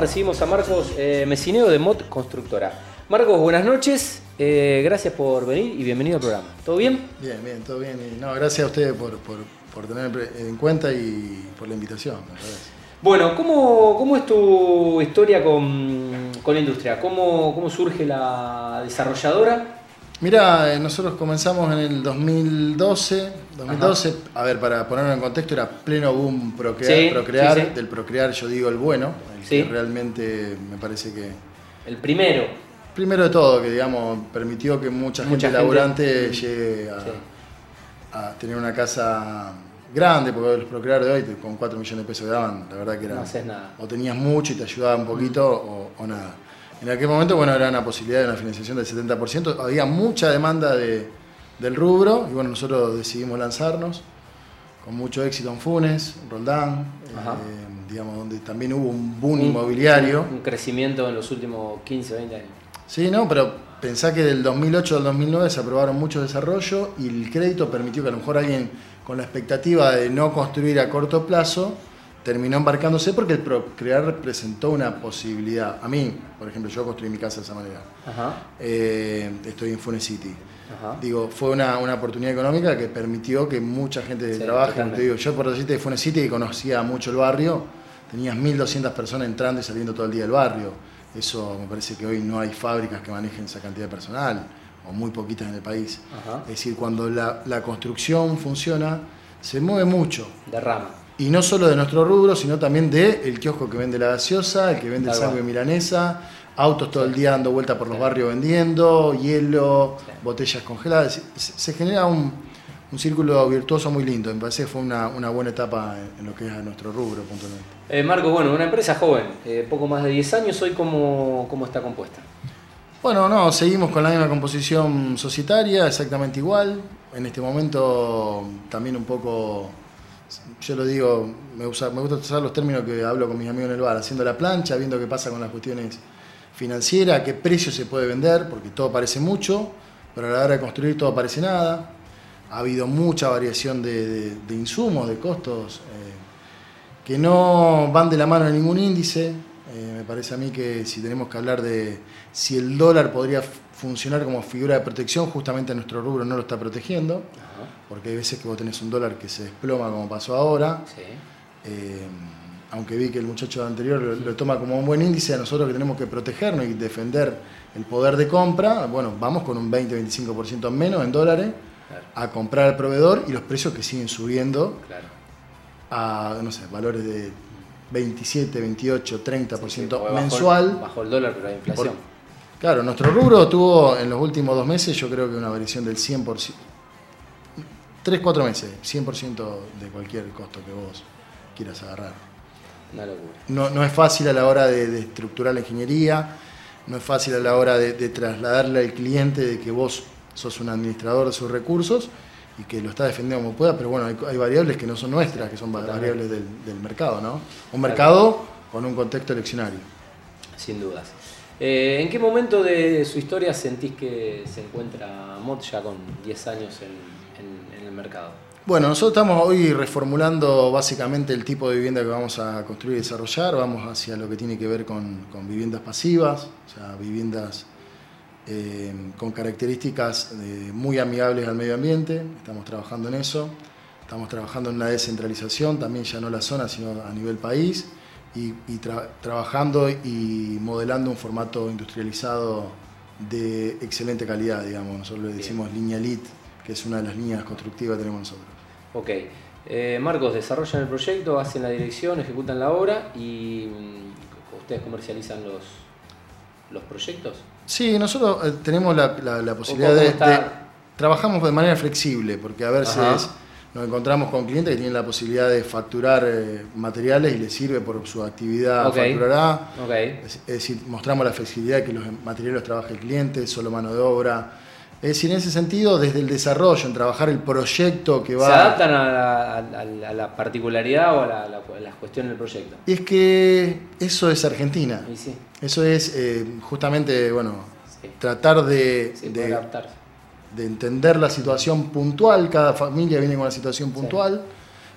Recibimos a Marcos eh, Mesineo de Mod Constructora. Marcos, buenas noches. eh, gracias por venir y bienvenido al programa. ¿Todo bien? Bien, bien, todo bien. Y, no, gracias a ustedes por, por, por tener en cuenta y por la invitación. Bueno, ¿cómo, cómo es tu historia con, con la industria? ¿Cómo, ¿Cómo surge la desarrolladora? Mirá, eh, nosotros comenzamos en el 2012. 2012, a ver, para ponerlo en contexto, era pleno boom procrear. Sí, procrear sí, sí. Del procrear, yo digo el bueno, el que realmente me parece que. El primero. Primero de todo, que digamos, permitió que mucha gente Mucha gente. laburante llegue a, tener una casa grande, porque los procrear de hoy con 4 millones de pesos que daban, la verdad que era. No haces nada. O tenías mucho y te ayudaba un poquito o, o nada. En aquel momento, bueno, era una posibilidad de una financiación del 70%. Había mucha demanda de- del rubro y bueno, nosotros decidimos lanzarnos con mucho éxito en Funes, Roldán, eh, digamos, donde también hubo un boom inmobiliario. Un, un crecimiento en los últimos 15, 20 años. Sí, no, pero pensá que del 2008 al 2009 se aprobaron muchos desarrollos y el crédito permitió que a lo mejor alguien con la expectativa de no construir a corto plazo terminó embarcándose porque el procrear representó una posibilidad. A mí, por ejemplo, yo construí mi casa de esa manera. Ajá. Eh, estoy en Funes City. Ajá. Digo, fue una, una oportunidad económica que permitió que mucha gente Sí, trabaje. Te digo, yo por decirte de Funes City que conocía mucho el barrio, tenías 1.200 personas entrando y saliendo todo el día del barrio. Eso me parece que hoy no hay fábricas que manejen esa cantidad de personal, o muy poquitas en el país. Ajá. Es decir, cuando la, la construcción funciona, se mueve mucho. Derrama. Y no solo de nuestro rubro, sino también de el kiosco que vende la gaseosa, el que vende cual. sangre milanesa, autos todo el día dando vuelta por los barrios vendiendo, hielo, botellas congeladas. Se, genera un, un círculo virtuoso muy lindo. Me parece que fue una, una buena etapa en, en lo que es nuestro rubro puntualmente. Eh, Marcos, bueno, una empresa joven, eh, poco más de 10 años, hoy cómo, cómo está compuesta. Bueno, no, seguimos con la misma composición societaria, exactamente igual. En este momento también un poco, yo lo digo, me, usa- me gusta usar los términos que hablo con mis amigos en el bar, haciendo la plancha, viendo qué pasa con las cuestiones financieras, qué precio se puede vender, porque todo parece mucho, pero a la hora de construir todo parece nada. Ha habido mucha variación de, insumos, de costos, eh, que no van de la mano en ningún índice. Eh, me parece a mí que si tenemos que hablar de si el dólar podría funcionar como figura de protección, justamente nuestro rubro no lo está protegiendo, Ajá. porque hay veces que vos tenés un dólar que se desploma como pasó ahora. Sí. Eh, aunque vi que el muchacho anterior lo, lo toma como un buen índice, a nosotros que tenemos que protegernos y defender el poder de compra, bueno, vamos con un 20-25% menos en dólares Claro, a comprar al proveedor y los precios que siguen subiendo claro. a, no sé, valores de 27, 28, 30% Sí, sí, porque bajó- mensual. Bajó el dólar, pero hay inflación. Por- claro, nuestro rubro tuvo en los últimos dos meses, yo creo que una variación del 100%, 3, 4 meses, 100% de cualquier costo que vos quieras agarrar. Una locura. No, no es fácil a la hora de, de estructurar la ingeniería, no es fácil a la hora de, de trasladarle al cliente de que vos sos un administrador de sus recursos y que lo está defendiendo como pueda, pero bueno, hay, hay variables que no son nuestras, que son variables del, del mercado, ¿no? Un mercado con un contexto eleccionario. Sin dudas. Eh, ¿En qué momento de su historia sentís que se encuentra Mod ya con 10 años en, el mercado? Bueno, nosotros estamos hoy reformulando básicamente el tipo de vivienda que vamos a construir y desarrollar. Vamos hacia lo que tiene que ver con, viviendas pasivas, o sea, viviendas eh, con características eh, muy amigables al medio ambiente. Estamos trabajando en eso. Estamos trabajando en una descentralización, también ya no la zona, sino a nivel país. Y, y tra- trabajando y modelando un formato industrializado de excelente calidad, digamos. Nosotros le Bien. decimos línea elite, que es una de las líneas constructivas que tenemos nosotros. Ok. Eh, Marcos, desarrollan el proyecto, hacen la dirección, ejecutan la obra y mm, ustedes comercializan los, los proyectos. Sí, nosotros eh, tenemos la, la- la posibilidad de, de- Trabajamos de manera flexible, porque a veces. Nos encontramos con clientes que tienen la posibilidad de facturar eh, materiales y les sirve por su actividad, Ok. facturará. Es, es decir, mostramos la flexibilidad de que los materiales los trabaja el cliente, solo mano de obra. Es decir, en ese sentido, desde el desarrollo, en trabajar el proyecto que va... ¿Se adaptan a la, a la- a la particularidad o a la, a cuestiones del proyecto? Es que eso es Argentina. Sí, Eso es eh, justamente, bueno, sí, tratar de, sí, de- puede adaptarse. De entender la situación puntual, cada familia viene con una situación puntual,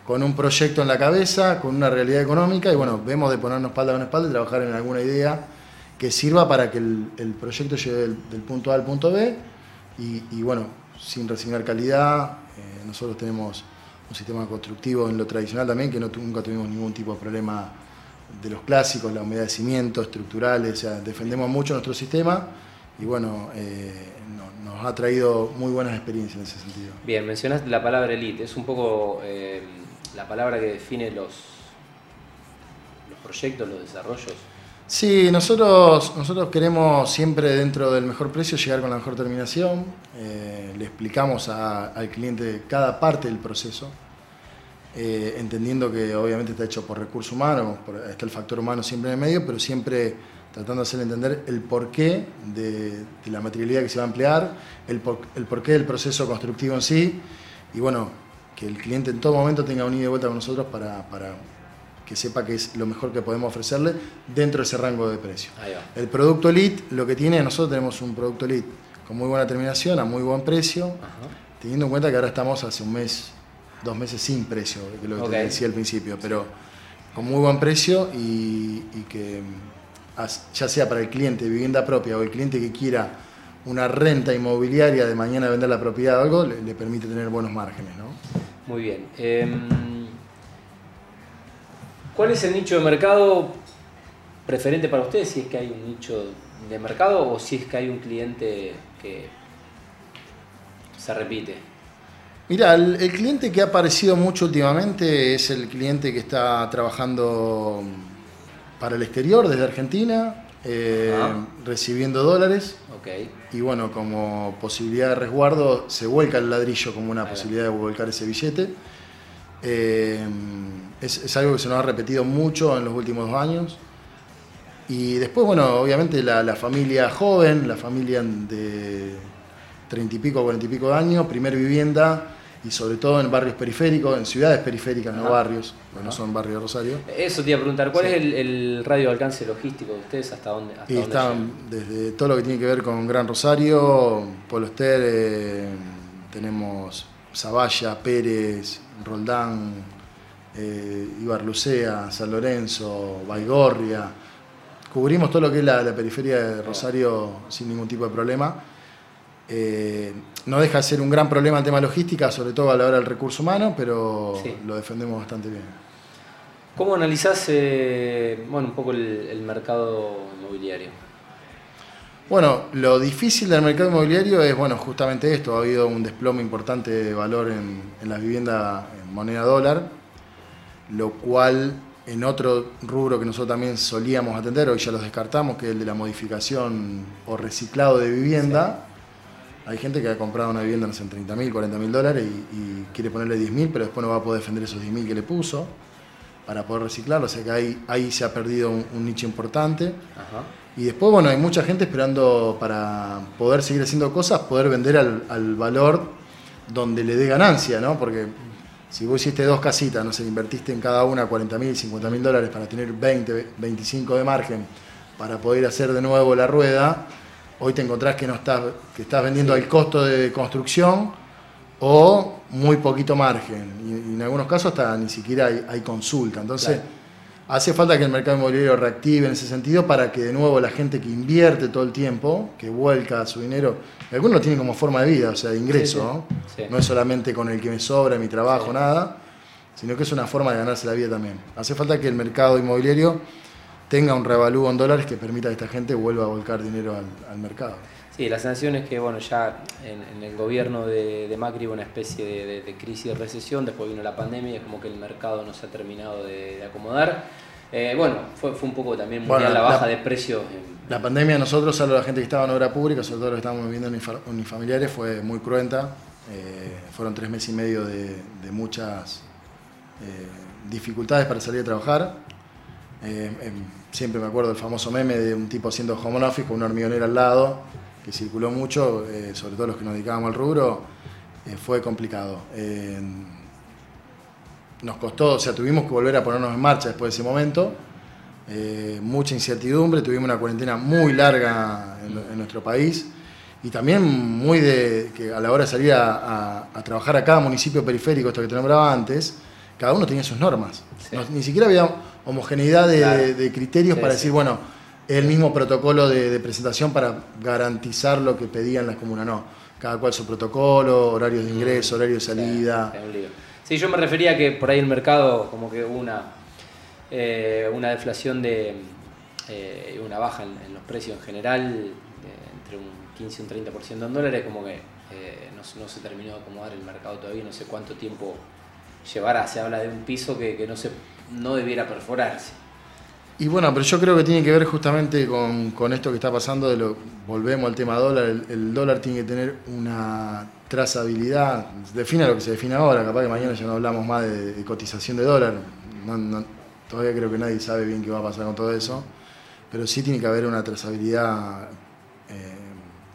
con un proyecto en la cabeza, con una realidad económica y bueno, vemos de ponernos espalda con espalda y trabajar en alguna idea que sirva para que el, proyecto llegue del, punto A al punto B y, bueno, sin resignar calidad. Eh, nosotros tenemos un sistema constructivo en lo tradicional también que no, nunca tuvimos ningún tipo de problema de los clásicos, la humedad de cimientos, estructurales, o sea, defendemos mucho nuestro sistema y bueno, eh, nos ha traído muy buenas experiencias en ese sentido. Bien, mencionaste la palabra elite, es un poco eh, la palabra que define los, los proyectos, los desarrollos. Sí, nosotros, nosotros queremos siempre dentro del mejor precio llegar con la mejor terminación, eh, le explicamos al cliente cada parte del proceso, eh, entendiendo que obviamente está hecho por recursos humanos, está el factor humano siempre en el medio, pero siempre tratando de hacerle entender el porqué de, la materialidad que se va a emplear, el, porqué del proceso constructivo en sí, y bueno, que el cliente en todo momento tenga un ida y vuelta con nosotros para, que sepa que es lo mejor que podemos ofrecerle dentro de ese rango de precio. El producto Elite, lo que tiene, nosotros tenemos un producto Elite con muy buena terminación, a muy buen precio, teniendo en cuenta que ahora estamos hace un mes dos meses sin precio, que lo que decía al principio, pero con muy buen precio y, que ya sea para el cliente de vivienda propia o el cliente que quiera una renta inmobiliaria de mañana vender la propiedad o algo, le, permite tener buenos márgenes. ¿no? Muy bien. Em, ¿Cuál es el nicho de mercado preferente para ustedes? Si es que hay un nicho de mercado o si es que hay un cliente que se repite. Mira, el, cliente que ha aparecido mucho últimamente es el cliente que está trabajando para el exterior desde Argentina, eh, recibiendo dólares. Y bueno, como posibilidad de resguardo, se vuelca el ladrillo como una posibilidad de volcar ese billete. Eh, es, algo que se nos ha repetido mucho en los últimos dos años. Y después, bueno, obviamente la, la familia joven, la familia de treinta y pico, cuarenta y pico de años, primer vivienda, y sobre todo en barrios periféricos, en ciudades periféricas, no barrios, no son barrios de Rosario. Eso te iba a preguntar, ¿cuál es el, radio de alcance logístico de ustedes? ¿Hasta dónde? y están desde todo lo que tiene que ver con Gran Rosario, Polo Ester, eh, tenemos Zavalla, Pérez, Roldán, eh, Ibarlucea, San Lorenzo, Baigorria. Cubrimos todo lo que es la periferia de Rosario sin ningún tipo de problema. Eh, no deja de ser un gran problema el tema logística, sobre todo a la hora del recurso humano, pero lo defendemos bastante bien. ¿Cómo analizás eh, bueno, un poco el, mercado inmobiliario? Bueno, lo difícil del mercado inmobiliario es bueno, justamente esto, ha habido un desplome importante de valor en, en las viviendas en moneda dólar, lo cual en otro rubro que nosotros también solíamos atender, hoy ya los descartamos, que es el de la modificación o reciclado de vivienda. Hay gente que ha comprado una vivienda en 30 mil, 40 mil dólares y, quiere ponerle 10 mil, pero después no va a poder defender esos 10 mil que le puso para poder reciclarlo. O sea que ahí, ahí se ha perdido un, nicho importante. Y después, bueno, hay mucha gente esperando para poder seguir haciendo cosas, poder vender al, valor donde le dé ganancia, ¿no? Porque si vos hiciste dos casitas, no sé, invertiste en cada una 40 mil, 50 mil dólares para tener 20, 25 de margen para poder hacer de nuevo la rueda, hoy te encontrás que no estás, que estás vendiendo al costo de construcción o muy poquito margen. Y, en algunos casos hasta ni siquiera hay, consulta. Entonces, hace falta que el mercado inmobiliario reactive en ese sentido para que de nuevo la gente que invierte todo el tiempo, que vuelca su dinero, algunos lo tienen como forma de vida, o sea, de ingreso, ¿no? No es solamente con el que me sobra mi trabajo, nada, sino que es una forma de ganarse la vida también. Hace falta que el mercado inmobiliario tenga un revalúo en dólares que permita que esta gente vuelva a volcar dinero al, mercado. Sí, la sensación es que bueno, ya en, el gobierno de, Macri hubo una especie de, crisis de recesión, después vino la pandemia y es como que el mercado no se ha terminado de, acomodar. Eh, bueno, fue, fue, un poco también mundial la baja de precios. La pandemia nosotros, a la gente que estaba en obra pública, sobre todo los que estábamos viviendo en unifamiliares, fue muy cruenta. Eh, fueron tres meses y medio de, muchas eh, dificultades para salir a trabajar. Eh, em, siempre me acuerdo del famoso meme de un tipo haciendo home office con una hormigonera al lado, que circuló mucho, eh, sobre todo los que nos dedicábamos al rubro, eh, fue complicado. nos costó, o sea, tuvimos que volver a ponernos en marcha después de ese momento. mucha incertidumbre, tuvimos una cuarentena muy larga en, nuestro país y también muy de que a la hora de salir a trabajar a cada municipio periférico, esto que te nombraba antes, cada uno tenía sus normas. ni siquiera había homogeneidad de, criterios para decir, bueno, el mismo protocolo de, presentación para garantizar lo que pedían las comunas. No, cada cual su protocolo, horarios de ingreso, horario de salida. Sí, yo me refería a que por ahí el mercado como que hubo una, eh, una deflación de eh, una baja en, los precios en general, entre un 15 y un 30% en dólares, como que eh, no, se terminó de acomodar el mercado todavía, no sé cuánto tiempo llevará. Se habla de un piso que, que no, se, no debiera perforarse. Y bueno, pero yo creo que tiene que ver justamente con, esto que está pasando, de lo, volvemos al tema dólar, el, dólar tiene que tener una trazabilidad, defina lo que se define ahora, capaz que mañana ya no hablamos más de, cotización de dólar, todavía creo que nadie sabe bien qué va a pasar con todo eso, pero sí tiene que haber una trazabilidad, eh,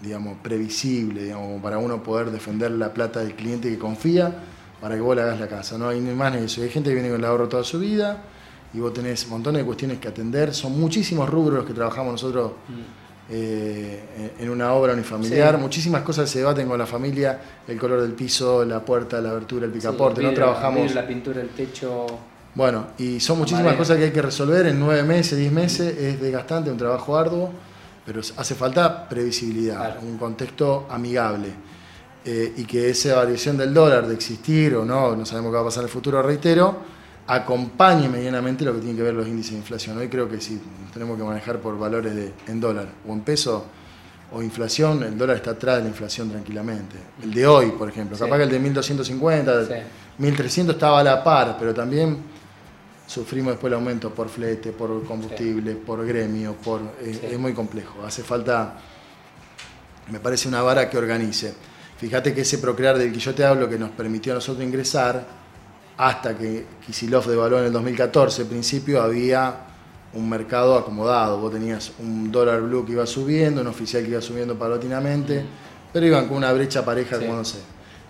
digamos, previsible, digamos, para uno poder defender la plata del cliente que confía para que vos le hagas la casa, no hay ni más ni eso, hay gente que viene con el ahorro toda su vida, y vos tenés montones de cuestiones que atender. Son muchísimos rubros los que trabajamos nosotros mm. eh, en una obra unifamiliar. Muchísimas cosas se debaten con la familia, el color del piso, la puerta, la abertura, el picaporte. no trabajamos. La pintura, el techo. Bueno, y son muchísimas cosas que hay que resolver en nueve meses, diez meses. Es desgastante, un trabajo arduo, pero hace falta previsibilidad, un contexto amigable. Eh, y que esa variación del dólar de existir o no, no sabemos qué va a pasar en el futuro, reitero, acompañe medianamente lo que tiene que ver los índices de inflación. Hoy creo que sí, tenemos que manejar por valores de, en dólar o en peso o inflación, el dólar está atrás de la inflación tranquilamente. El de hoy, por ejemplo, capaz que el de 1250, 1300 estaba a la par, pero también sufrimos después el aumento por flete, por combustible, por gremio, por es muy complejo. Hace falta, me parece, una vara que organice. Fíjate que ese procrear del que yo te hablo, que nos permitió a nosotros ingresar, hasta que Kisilov devaluó en el 2014, al principio había un mercado acomodado. Vos tenías un dólar blue que iba subiendo, un oficial que iba subiendo paulatinamente, pero iban con una brecha pareja, como no sé.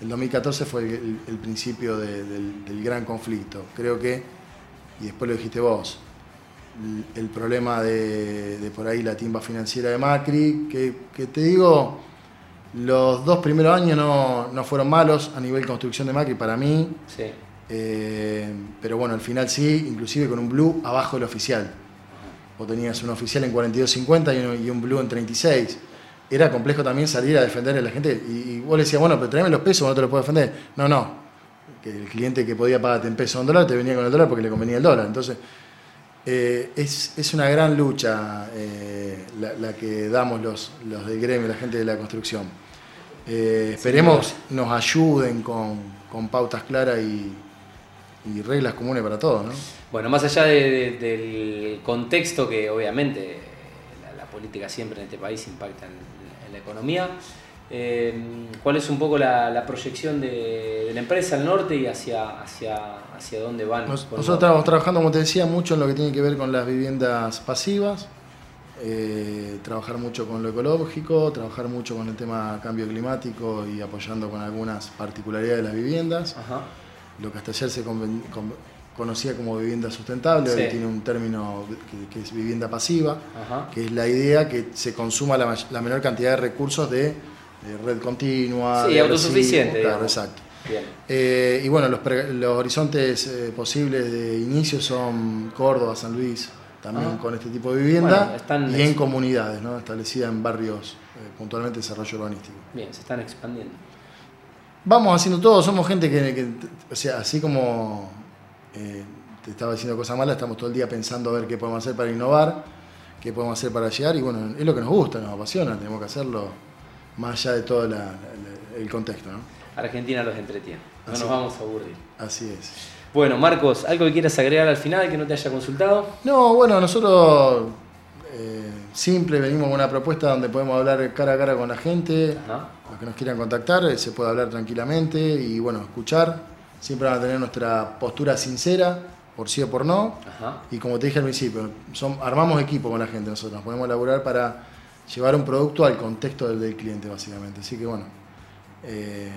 El 2014 fue el, principio del, gran conflicto. Creo que, y después lo dijiste vos, el, problema de, por ahí la timba financiera de Macri, que, que te digo, los dos primeros años no, no, fueron malos a nivel construcción de Macri para mí. Sí. Eh, pero bueno, al final sí, inclusive con un blue abajo del oficial. Vos tenías un oficial en 42.50 y, y un blue en 36. Era complejo también salir a defender a la gente. Y, vos le decías, bueno, pero tráeme los pesos, no te lo puedo defender. No, no. Que el cliente que podía pagarte en pesos o en dólar te venía con el dólar porque le convenía el dólar. Entonces, eh, es, una gran lucha eh, la, que damos los, los del gremio, la gente de la construcción. esperemos nos ayuden con, con pautas claras y, y reglas comunes para todos, ¿no? Bueno, más allá del contexto que obviamente la, política siempre en este país impacta en, la economía, eh, ¿cuál es un poco la, proyección de, la empresa al norte y hacia, hacia, hacia dónde van? nosotros estamos trabajando, como te decía, mucho en lo que tiene que ver con las viviendas pasivas, eh, trabajar mucho con lo ecológico, trabajar mucho con el tema cambio climático y apoyando con algunas particularidades de las viviendas. Ajá lo que hasta ayer se conocía como vivienda sustentable, hoy tiene un término que, es vivienda pasiva, que es la idea que se consuma la, menor cantidad de recursos de, red continua. Sí, autosuficiente. Claro, exacto. Eh, y bueno, los, horizontes eh, posibles de inicio son Córdoba, San Luis, también con este tipo de vivienda, y en comunidades, ¿no? establecidas en barrios eh, puntualmente de desarrollo urbanístico. Bien, se están expandiendo vamos haciendo todo, somos gente que, o sea, así como eh, te estaba diciendo cosas malas, estamos todo el día pensando a ver qué podemos hacer para innovar, qué podemos hacer para llegar, y bueno, es lo que nos gusta, nos apasiona, tenemos que hacerlo más allá de todo el contexto. ¿no? Argentina los entretiene, no nos vamos a aburrir. Así es. Bueno, Marcos, ¿algo que quieras agregar al final que no te haya consultado? No, bueno, nosotros eh, simple, venimos con una propuesta donde podemos hablar cara a cara con la gente, los que nos quieran contactar, eh, se puede hablar tranquilamente y bueno, escuchar. Siempre van a tener nuestra postura sincera, por sí o por no. Y como te dije al principio, son, armamos equipo con la gente nosotros, nos podemos elaborar para llevar un producto al contexto del, cliente básicamente. Así que bueno, eh,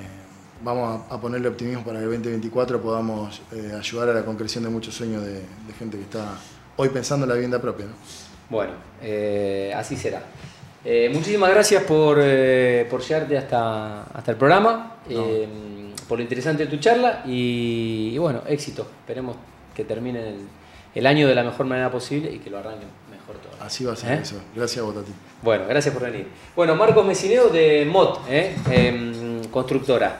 vamos a, ponerle optimismo para que el 2024 podamos ayudar a la concreción de muchos sueños de, gente que está hoy pensando en la vivienda propia. Bueno, eh, así será. Eh, muchísimas gracias por, eh, por llegarte hasta, hasta el programa. por lo interesante de tu charla y, y bueno, éxito. Esperemos que terminen el, el año de la mejor manera posible y que lo arranquen mejor todo. Así va a ser ¿Eh? eso. Gracias a vos, Tati. Bueno, gracias por venir. Bueno, Marcos Mesineo de MOT, ¿eh? Em, constructora.